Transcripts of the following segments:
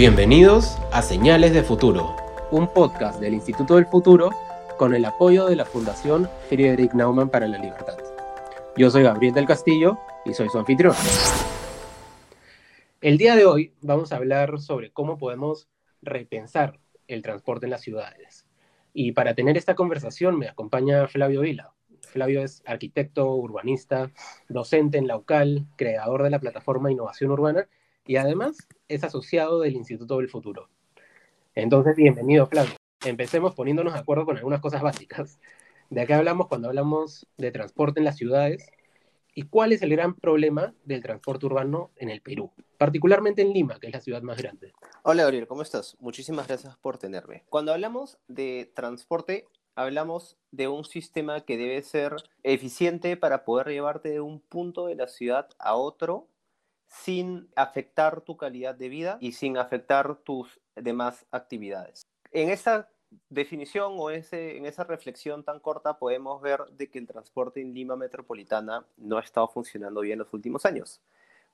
Bienvenidos a Señales de Futuro, un podcast del Instituto del Futuro con el apoyo de la Fundación Friedrich Naumann para la Libertad. Yo soy Gabriel del Castillo y soy su anfitrión. El día de hoy vamos a hablar sobre cómo podemos repensar el transporte en las ciudades. Y para tener esta conversación me acompaña Flavio Vila. Flavio es arquitecto, urbanista, docente en la UCAL, creador de la plataforma Innovación Urbana y además es asociado del Instituto del Futuro. Entonces, bienvenido, Flavio. Empecemos poniéndonos de acuerdo con algunas cosas básicas. ¿De qué hablamos cuando hablamos de transporte en las ciudades? ¿Y cuál es el gran problema del transporte urbano en el Perú? Particularmente en Lima, que es la ciudad más grande. Hola, Gabriel, ¿cómo estás? Muchísimas gracias por tenerme. Cuando hablamos de transporte, hablamos de un sistema que debe ser eficiente para poder llevarte de un punto de la ciudad a otro sin afectar tu calidad de vida y sin afectar tus demás actividades. En esta definición o en esa reflexión tan corta podemos ver de que el transporte en Lima metropolitana no ha estado funcionando bien los últimos años,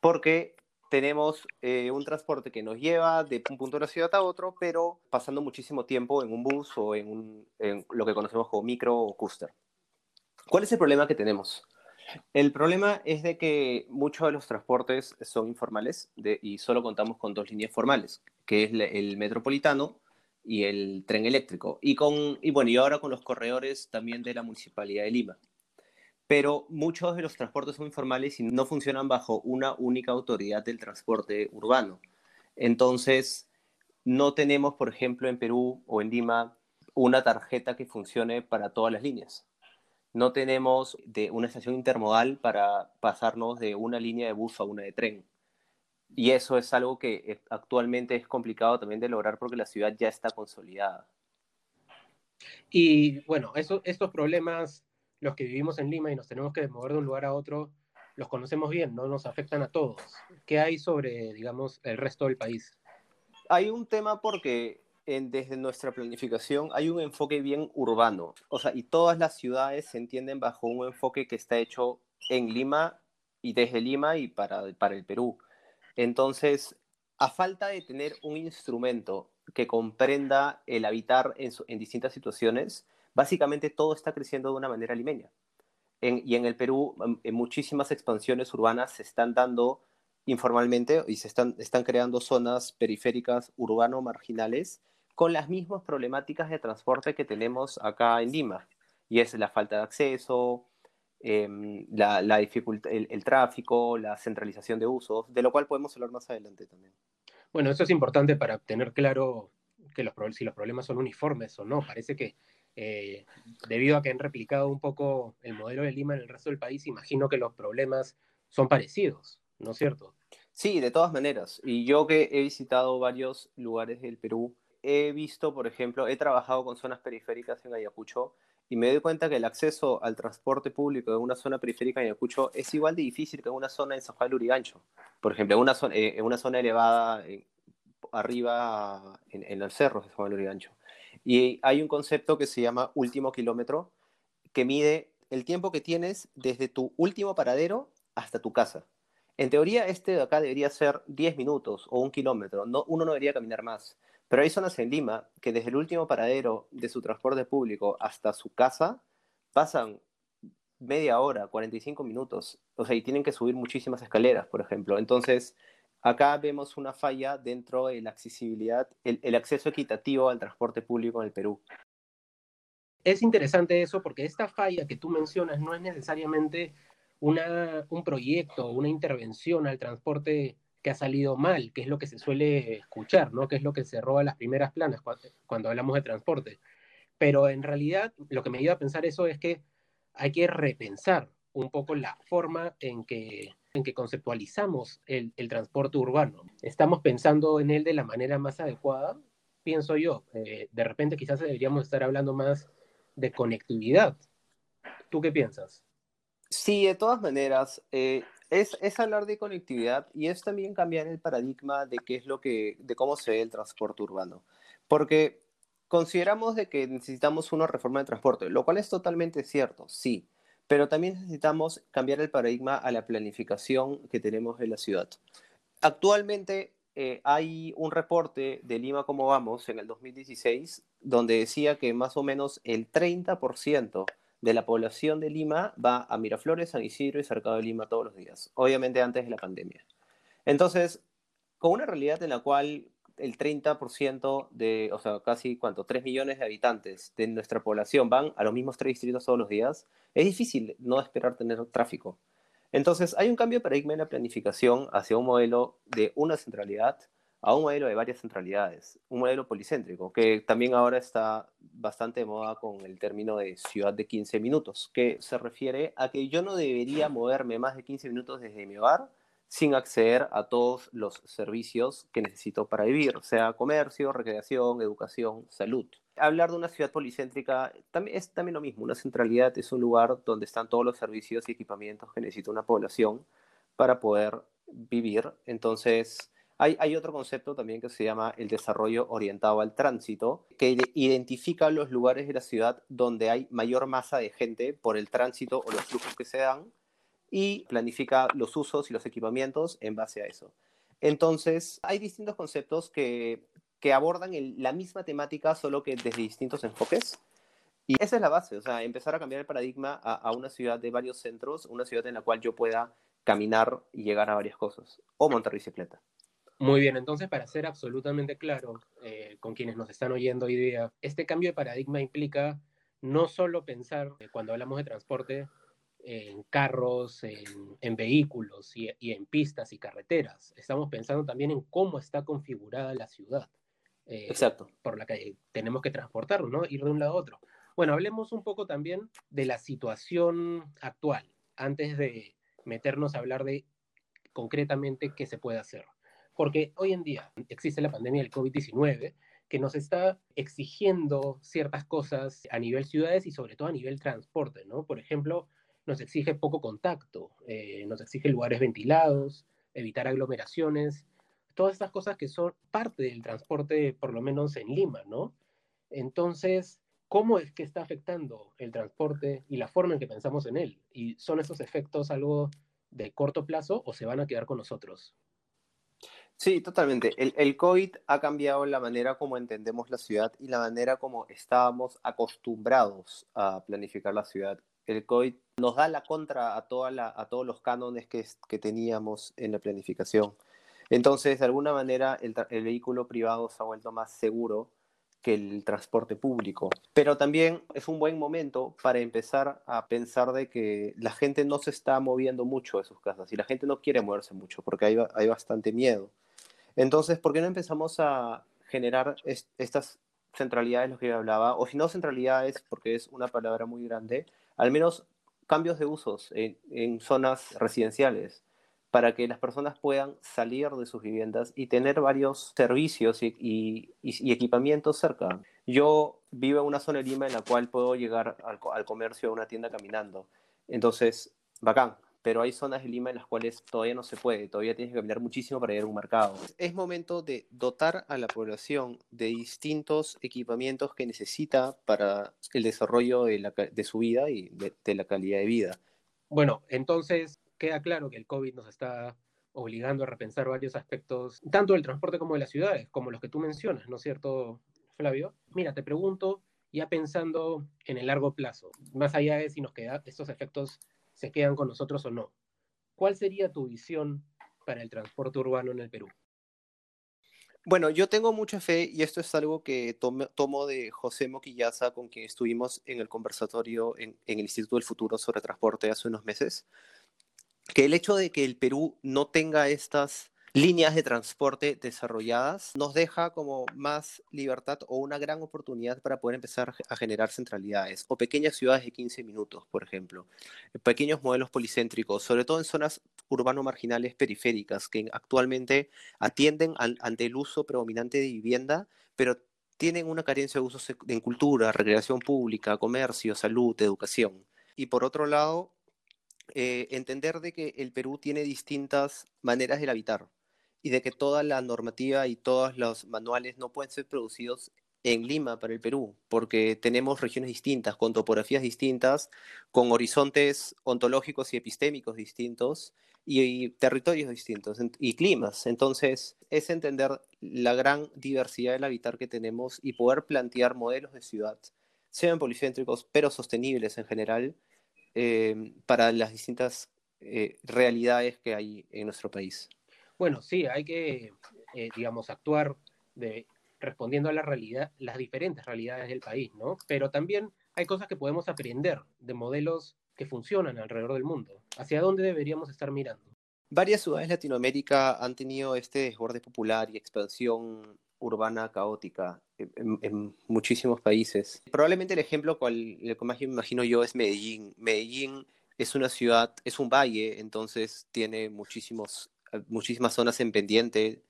porque tenemos eh, un transporte que nos lleva de un punto de la ciudad a otro, pero pasando muchísimo tiempo en un bus o en, en lo que conocemos como micro o coaster. ¿Cuál es el problema que tenemos? El problema es de que muchos de los transportes son informales y solo contamos con dos líneas formales, que es el metropolitano y el tren eléctrico. Y, con, y bueno, y ahora con los corredores también de la Municipalidad de Lima. Pero muchos de los transportes son informales y no funcionan bajo una única autoridad del transporte urbano. Entonces, no tenemos, por ejemplo, en Perú o en Lima, una tarjeta que funcione para todas las líneas no tenemos de una estación intermodal para pasarnos de una línea de bus a una de tren. Y eso es algo que eh, actualmente es complicado también de lograr porque la ciudad ya está consolidada. Y bueno, estos problemas, los que vivimos en Lima y nos tenemos que mover de un lugar a otro, los conocemos bien, ¿no? Nos afectan a todos. ¿Qué hay sobre, digamos, el resto del país? Hay un tema porque desde nuestra planificación hay un enfoque bien urbano, o sea, y todas las ciudades se entienden bajo un enfoque que está hecho en Lima y desde Lima y para, para el Perú. Entonces, a falta de tener un instrumento que comprenda el habitar en, en distintas situaciones, básicamente todo está creciendo de una manera limeña. y en el Perú, en muchísimas expansiones urbanas se están dando informalmente y se están, están creando zonas periféricas urbano-marginales con las mismas problemáticas de transporte que tenemos acá en Lima, y es la falta de acceso, em, la, la dificultad, el, tráfico, la centralización de usos, de lo cual podemos hablar más adelante también. Bueno, eso es importante para tener claro que los, si los problemas son uniformes o no. Parece que eh, debido a que han replicado un poco el modelo de Lima en el resto del país, imagino que los problemas son parecidos, ¿no es cierto? Sí, de todas maneras. Y yo que he visitado varios lugares del Perú, he visto, por ejemplo, he trabajado con zonas periféricas en Ayacucho y me doy cuenta que el acceso al transporte público de una zona periférica en Ayacucho es igual de difícil que una zona en San Juan. Por ejemplo, en una zona, eh, una zona elevada arriba en, en, los cerros de San Juan. Y hay un concepto que se llama último kilómetro que mide el tiempo que tienes desde tu último paradero hasta tu casa. En teoría, este de acá debería ser 10 minutos o un kilómetro. No, uno no debería caminar más. Pero hay zonas en Lima que desde el último paradero de su transporte público hasta su casa pasan media hora, 45 minutos. O sea, y tienen que subir muchísimas escaleras, por ejemplo. Entonces, acá vemos una falla dentro de la accesibilidad, el, acceso equitativo al transporte público en el Perú. Es interesante eso porque esta falla que tú mencionas no es necesariamente una, un proyecto, una intervención al transporte que ha salido mal, que es lo que se suele escuchar, ¿no? Que es lo que se roba las primeras planas cuando, hablamos de transporte. Pero en realidad lo que me iba a pensar eso es que hay que repensar un poco la forma en que, en que conceptualizamos el, transporte urbano. Estamos pensando en él de la manera más adecuada, pienso yo. Eh, de repente quizás deberíamos estar hablando más de conectividad. ¿Tú qué piensas? Sí, de todas maneras, eh, es, hablar de conectividad y es también cambiar el paradigma de qué es lo que, de cómo se ve el transporte urbano. Porque consideramos de que necesitamos una reforma de transporte, lo cual es totalmente cierto, sí, pero también necesitamos cambiar el paradigma a la planificación que tenemos en la ciudad. Actualmente eh, hay un reporte de Lima Como Vamos en el 2016 donde decía que más o menos el 30% de la población de Lima va a Miraflores, San Isidro y Cercado de Lima todos los días, obviamente antes de la pandemia. Entonces, con una realidad en la cual el 30% de, o sea, casi cuánto, 3 millones de habitantes de nuestra población van a los mismos tres distritos todos los días, es difícil no esperar tener tráfico. Entonces, hay un cambio de paradigma en la planificación hacia un modelo de una centralidad a un modelo de varias centralidades, un modelo policéntrico, que también ahora está bastante de moda con el término de ciudad de 15 minutos, que se refiere a que yo no debería moverme más de 15 minutos desde mi hogar sin acceder a todos los servicios que necesito para vivir, sea comercio, recreación, educación, salud. Hablar de una ciudad policéntrica es también lo mismo. Una centralidad es un lugar donde están todos los servicios y equipamientos que necesita una población para poder vivir. Entonces, hay, otro concepto también que se llama el desarrollo orientado al tránsito, que identifica los lugares de la ciudad donde hay mayor masa de gente por el tránsito o los flujos que se dan y planifica los usos y los equipamientos en base a eso. Entonces, hay distintos conceptos que, abordan la misma temática, solo que desde distintos enfoques. Y esa es la base, o sea, empezar a cambiar el paradigma a, una ciudad de varios centros, una ciudad en la cual yo pueda caminar y llegar a varias cosas, o montar bicicleta. Muy bien, entonces para ser absolutamente claro eh, con quienes nos están oyendo hoy día, este cambio de paradigma implica no solo pensar, eh, cuando hablamos de transporte, en carros, en, vehículos y, en pistas y carreteras. Estamos pensando también en cómo está configurada la ciudad. Eh, Exacto. Por la que tenemos que transportarnos, ¿no? Ir de un lado a otro. Bueno, hablemos un poco también de la situación actual, antes de meternos a hablar de concretamente qué se puede hacer. Porque hoy en día existe la pandemia del COVID-19 que nos está exigiendo ciertas cosas a nivel ciudades y sobre todo a nivel transporte, ¿no? Por ejemplo, nos exige poco contacto, eh, nos exige lugares ventilados, evitar aglomeraciones, todas estas cosas que son parte del transporte, por lo menos en Lima, ¿no? Entonces, ¿cómo es que está afectando el transporte y la forma en que pensamos en él? ¿Y son esos efectos algo de corto plazo o se van a quedar con nosotros? Sí, totalmente. El, el, COVID ha cambiado la manera como entendemos la ciudad y la manera como estábamos acostumbrados a planificar la ciudad el COVID nos da la contra a, toda la, a todos los cánones que, que, teníamos en la planificación. Entonces, de alguna manera, el, el, vehículo privado se ha vuelto más seguro que el transporte público. Pero también es un buen momento para empezar a pensar de que la gente no se está moviendo mucho de sus casas y la gente no quiere moverse mucho porque hay, hay bastante miedo. Entonces, ¿por qué no empezamos a generar estas centralidades, lo que yo hablaba? O si no centralidades, porque es una palabra muy grande, al menos cambios de usos en, zonas residenciales para que las personas puedan salir de sus viviendas y tener varios servicios y, equipamientos cerca. Yo vivo en una zona de Lima en la cual puedo llegar al, al comercio a una tienda caminando. Entonces, bacán, pero hay zonas de Lima en las cuales todavía no se puede, todavía tienes que caminar muchísimo para ir a un mercado. Es momento de dotar a la población de distintos equipamientos que necesita para el desarrollo de, su vida y de, la calidad de vida. Bueno, entonces queda claro que el COVID nos está obligando a repensar varios aspectos, tanto del transporte como de las ciudades, como los que tú mencionas, ¿no es cierto, Flavio? Mira, te pregunto, ya pensando en el largo plazo, más allá de si nos quedan estos efectos se quedan con nosotros o no. ¿Cuál sería tu visión para el transporte urbano en el Perú? Bueno, yo tengo mucha fe y esto es algo que tomo, de José Moquillaza, con quien estuvimos en el conversatorio en, el Instituto del Futuro sobre Transporte hace unos meses, que el hecho de que el Perú no tenga estas líneas de transporte desarrolladas, nos deja como más libertad o una gran oportunidad para poder empezar a generar centralidades o pequeñas ciudades de 15 minutos, por ejemplo, pequeños modelos policéntricos, sobre todo en zonas urbano-marginales periféricas que actualmente atienden ante el uso predominante de vivienda, pero tienen una carencia de usos en cultura, recreación pública, comercio, salud, educación. Y por otro lado, eh, entender de que el Perú tiene distintas maneras de habitar y de que toda la normativa y todos los manuales no pueden ser producidos en Lima para el Perú, porque tenemos regiones distintas, con topografías distintas, con horizontes ontológicos y epistémicos distintos, y, territorios distintos y climas. Entonces, es entender la gran diversidad del habitar que tenemos y poder plantear modelos de ciudad, sean policéntricos, pero sostenibles en general, eh, para las distintas eh, realidades que hay en nuestro país. Bueno, sí, hay que, eh, digamos, actuar de, respondiendo a la realidad, las diferentes realidades del país, ¿no? Pero también hay cosas que podemos aprender de modelos que funcionan alrededor del mundo. ¿Hacia dónde deberíamos estar mirando? Varias ciudades de Latinoamérica han tenido este desborde popular y expansión urbana caótica en, muchísimos países. Probablemente el ejemplo cual, el que más me imagino yo es Medellín. Medellín es una ciudad, es un valle, entonces tiene muchísimos, muchísimas zonas en pendiente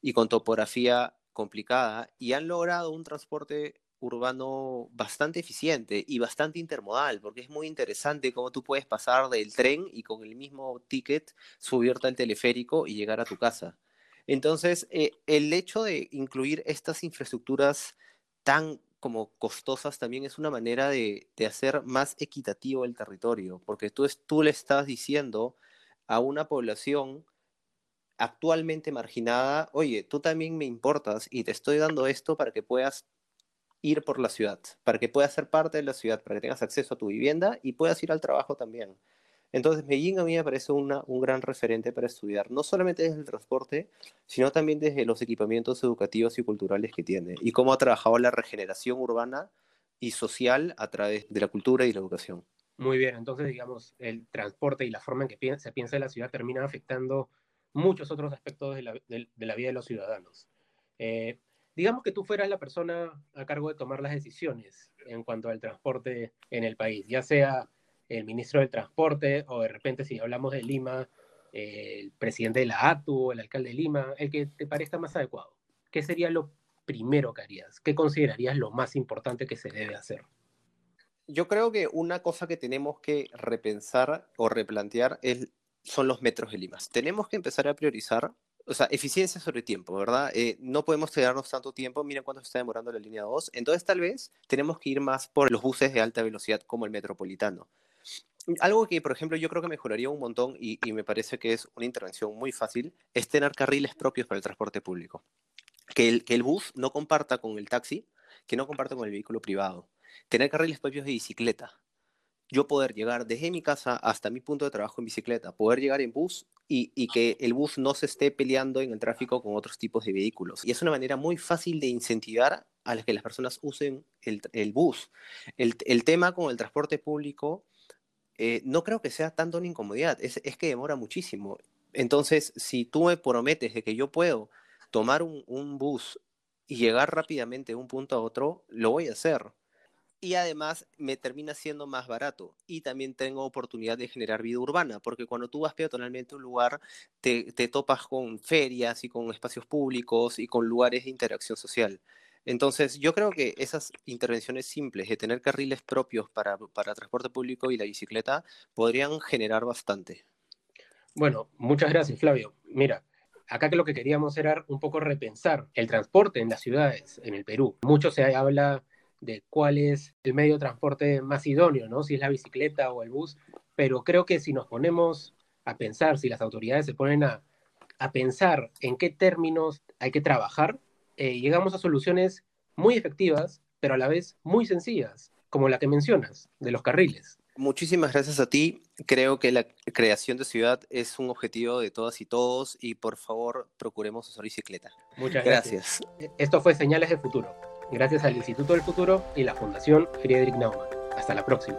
y con topografía complicada y han logrado un transporte urbano bastante eficiente y bastante intermodal, porque es muy interesante cómo tú puedes pasar del tren y con el mismo ticket subirte al teleférico y llegar a tu casa. Entonces, eh, el hecho de incluir estas infraestructuras tan como costosas también es una manera de, hacer más equitativo el territorio, porque tú, tú le estás diciendo a una población actualmente marginada, oye, tú también me importas y te estoy dando esto para que puedas ir por la ciudad, para que puedas ser parte de la ciudad, para que tengas acceso a tu vivienda y puedas ir al trabajo también. Entonces, Medellín a mí me parece un gran referente para estudiar, no solamente desde el transporte, sino también desde los equipamientos educativos y culturales que tiene, y cómo ha trabajado la regeneración urbana y social a través de la cultura y la educación. Muy bien, entonces, digamos, el transporte y la forma en que se piensa en la ciudad termina afectando muchos otros aspectos de la, de, la vida de los ciudadanos. Eh, digamos que tú fueras la persona a cargo de tomar las decisiones en cuanto al transporte en el país, ya sea el ministro del Transporte o de repente si hablamos de Lima, el presidente de la ATU, el alcalde de Lima, el que te parezca más adecuado. ¿Qué sería lo primero que harías? ¿Qué considerarías lo más importante que se debe hacer? Yo creo que una cosa que tenemos que repensar o replantear es, son los metros de Lima. Tenemos que empezar a priorizar o sea, eficiencia sobre tiempo, ¿verdad? Eh, no podemos quedarnos tanto tiempo, miren cuánto se está demorando la línea 2, entonces tal vez tenemos que ir más por los buses de alta velocidad como el metropolitano. Algo que, por ejemplo, yo creo que mejoraría un montón y, me parece que es una intervención muy fácil, es tener carriles propios para el transporte público. Que el, que el bus no comparta con el taxi, que no comparta con el vehículo privado. Tener carriles propios de bicicleta. Yo poder llegar desde mi casa hasta mi punto de trabajo en bicicleta, poder llegar en bus y, y, que el bus no se esté peleando en el tráfico con otros tipos de vehículos. Y es una manera muy fácil de incentivar a que las personas usen el, el bus. El, el, tema con el transporte público eh, no creo que sea tanto una incomodidad, es, que demora muchísimo. Entonces, si tú me prometes de que yo puedo tomar un, bus y llegar rápidamente de un punto a otro, lo voy a hacer. Y además me termina siendo más barato. Y también tengo oportunidad de generar vida urbana, porque cuando tú vas peatonalmente a un lugar, te, te topas con ferias y con espacios públicos y con lugares de interacción social. Entonces, yo creo que esas intervenciones simples de tener carriles propios para, para transporte público y la bicicleta podrían generar bastante. Bueno, muchas gracias, Flavio. Mira, acá que lo que queríamos era un poco repensar el transporte en las ciudades, en el Perú. Mucho se habla de cuál es el medio de transporte más idóneo, ¿no? Si es la bicicleta o el bus, pero creo que si nos ponemos a pensar, si las autoridades se ponen a, a pensar en qué términos hay que trabajar, eh, llegamos a soluciones muy efectivas, pero a la vez muy sencillas, como la que mencionas, de los carriles. Muchísimas gracias a ti. Creo que la creación de ciudad es un objetivo de todas y todos y por favor procuremos usar bicicleta. Muchas gracias. gracias. Esto fue Señales de Futuro. Gracias al Instituto del Futuro y la Fundación Friedrich Naumann. Hasta la próxima.